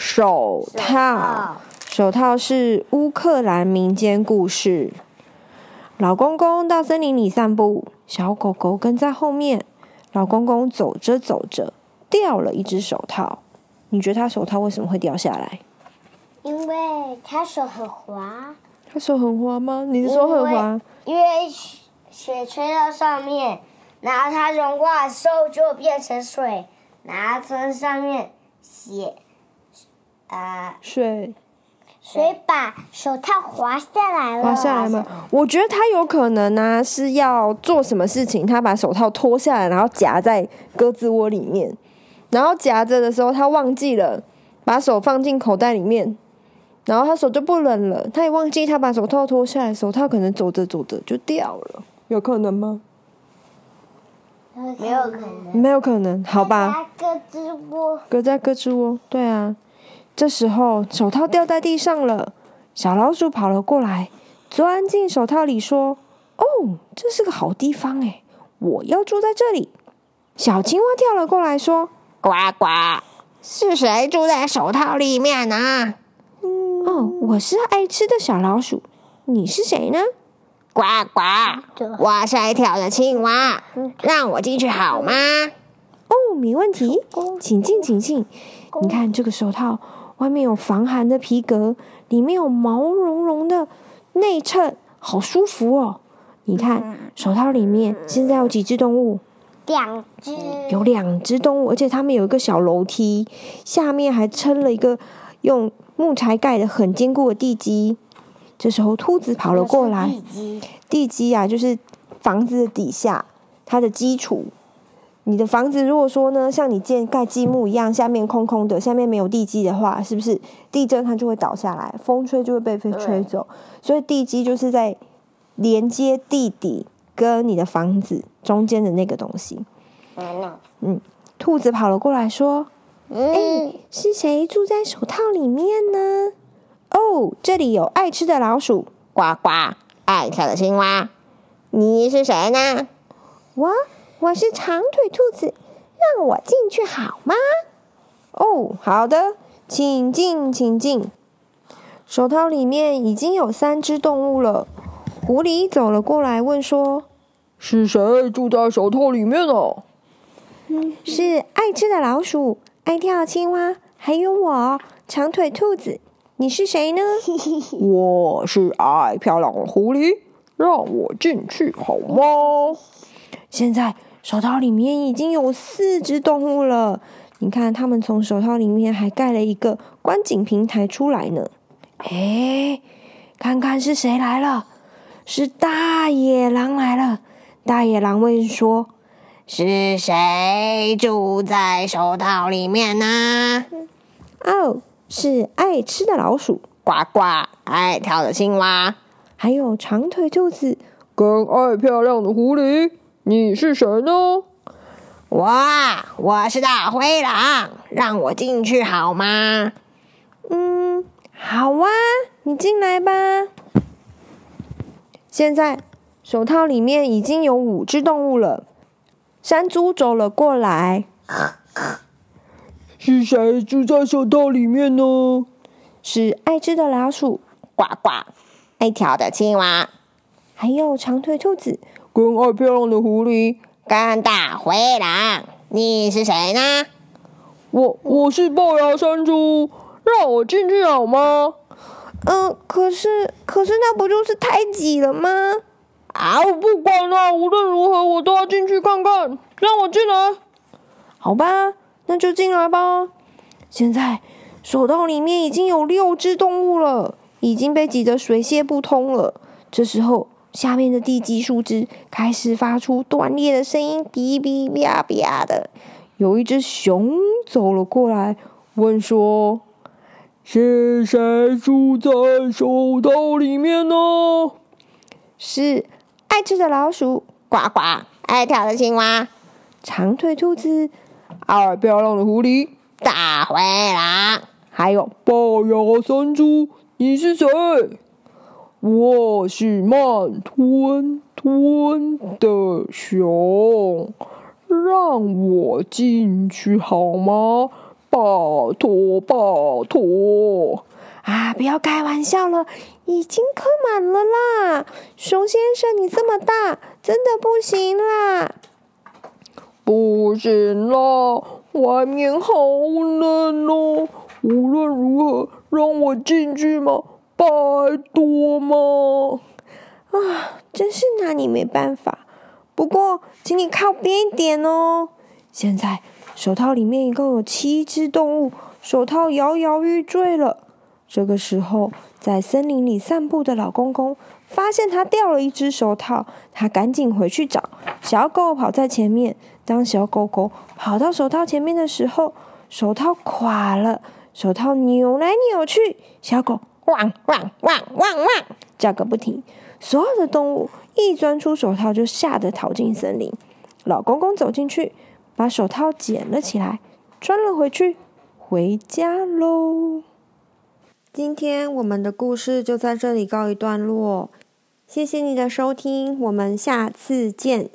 手套。手套是乌克兰民间故事。老公公到森林里散步，小狗狗跟在后面。老公公走着走着，掉了一只手套。你觉得他手套为什么会掉下来？因为他手很滑。他手很滑吗？你的手很滑？因为，因为雪吹到上面，然后它融化的时候就变成水。拿从上面写，啊、呃，水，水把手套滑下来了。滑下来吗？我觉得他有可能呢、啊，是要做什么事情，他把手套脱下来，然后夹在鸽子窝里面，然后夹着的时候，他忘记了把手放进口袋里面，然后他手就不冷了，他也忘记他把手套脱下来，手套可能走着走着就掉了，有可能吗？没有可能，没有可能，好吧。搁在鸽子窝，搁在鸽子窝，对啊。这时候手套掉在地上了，小老鼠跑了过来，钻进手套里说：“哦，这是个好地方哎，我要住在这里。”小青蛙跳了过来说：“呱呱，是谁住在手套里面呢？”“嗯，哦，我是爱吃的小老鼠，你是谁呢？”呱呱！我是爱跳的青蛙，让我进去好吗？哦，没问题，请进，请进。你看这个手套，外面有防寒的皮革，里面有毛茸茸的内衬，好舒服哦。你看手套里面现在有几只动物？两只。有两只动物，而且它们有一个小楼梯，下面还撑了一个用木材盖的很坚固的地基。这时候，兔子跑了过来。地基，地基啊，就是房子的底下，它的基础。你的房子如果说呢，像你建盖积木一样，下面空空的，下面没有地基的话，是不是地震它就会倒下来，风吹就会被风吹走？所以地基就是在连接地底跟你的房子中间的那个东西。嗯，兔子跑了过来说：“哎，是谁住在手套里面呢？”哦，这里有爱吃的老鼠，呱呱，爱跳的青蛙，你是谁呢？我，我是长腿兔子，让我进去好吗？哦，好的，请进，请进。手套里面已经有三只动物了。狐狸走了过来，问说：“是谁住在手套里面呢？”嗯，是爱吃的老鼠，爱跳的青蛙，还有我，长腿兔子。你是谁呢？我是爱漂亮的狐狸，让我进去好吗？现在手套里面已经有四只动物了，你看，他们从手套里面还盖了一个观景平台出来呢。哎，看看是谁来了？是大野狼来了。大野狼问说：“是谁住在手套里面呢？”哦。是爱吃的老鼠，呱呱；爱跳的青蛙，还有长腿兔子，跟爱漂亮的狐狸。你是谁呢？我，我是大灰狼，让我进去好吗？嗯，好啊，你进来吧。现在手套里面已经有五只动物了。山猪走了过来。是谁住在手套里面呢？是爱吃的老鼠，呱呱；爱跳的青蛙，还有长腿兔子，跟爱漂亮的狐狸，跟大灰狼。你是谁呢？我我是龅牙山猪，让我进去好吗？嗯、呃，可是可是那不就是太挤了吗？啊，我不管了，无论如何我都要进去看看，让我进来，好吧。那就进来吧。现在手套里面已经有六只动物了，已经被挤得水泄不通了。这时候，下面的地基树枝开始发出断裂的声音，哔哔啪啪的。有一只熊走了过来，问说：“是谁住在手套里面呢？是爱吃的老鼠，呱呱，爱跳的青蛙，长腿兔子，爱漂亮的狐狸，大灰狼，还有齙牙三猪。你是谁？我是慢吞吞的熊，让我进去好吗？拜托拜托！啊，不要开玩笑了，已经客满了啦！熊先生，你这么大，真的不行啦！不行啦，外面好冷哦。无论如何，让我进去嘛，拜托嘛！啊，真是拿你没办法。不过，请你靠边一点哦。现在手套里面一共有七只动物，手套摇摇欲坠了。这个时候，在森林里散步的老公公发现他掉了一只手套，他赶紧回去找。小狗跑在前面，当小狗狗跑到手套前面的时候，手套垮了。手套扭来扭去，小狗汪汪汪汪汪叫个不停。所有的动物一钻出手套，就吓得逃进森林。老公公走进去，把手套捡了起来，穿了回去，回家喽。今天我们的故事就在这里告一段落，谢谢你的收听，我们下次见。